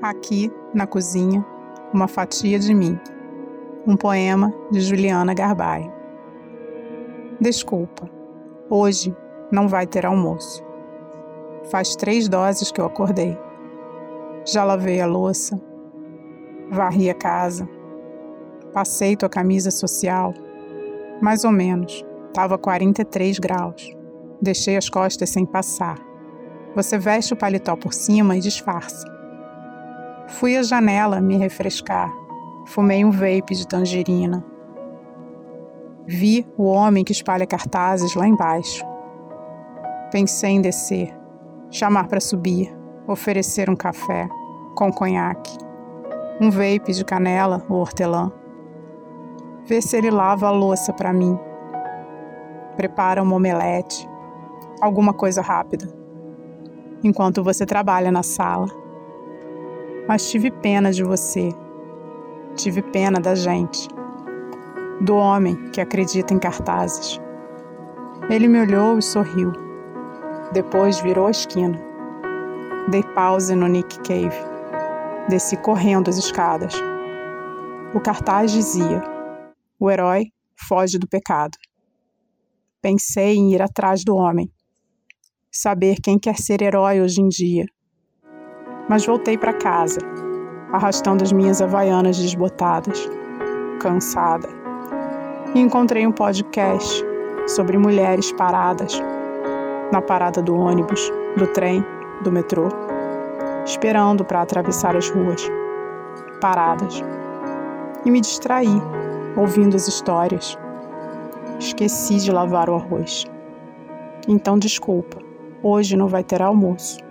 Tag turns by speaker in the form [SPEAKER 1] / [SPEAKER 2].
[SPEAKER 1] Aqui, na cozinha, uma fatia de mim. Um poema de Juliana Garbaio. Desculpa, hoje não vai ter almoço. Faz três doses que eu acordei. Já lavei a louça, varri a casa, passei tua camisa social, mais ou menos, estava 43 graus. Deixei as costas sem passar. Você veste o paletó por cima e disfarça. Fui à janela me refrescar. Fumei um vape de tangerina. Vi o homem que espalha cartazes lá embaixo. Pensei em descer, chamar para subir, oferecer um café com conhaque, um vape de canela ou hortelã. Ver se ele lava a louça para mim. Prepara uma omelete, alguma coisa rápida, enquanto você trabalha na sala mas tive pena de você. Tive pena da gente, do homem que acredita em cartazes. Ele me olhou e sorriu. Depois virou a esquina. Dei pause no Nick Cave. Desci correndo as escadas. O cartaz dizia: O herói foge do pecado. Pensei em ir atrás do homem. Saber quem quer ser herói hoje em dia mas voltei para casa, arrastando as minhas havaianas desbotadas, cansada. E encontrei um podcast sobre mulheres paradas na parada do ônibus, do trem, do metrô, esperando para atravessar as ruas, paradas. E me distraí, ouvindo as histórias. Esqueci de lavar o arroz. Então, desculpa, hoje não vai ter almoço.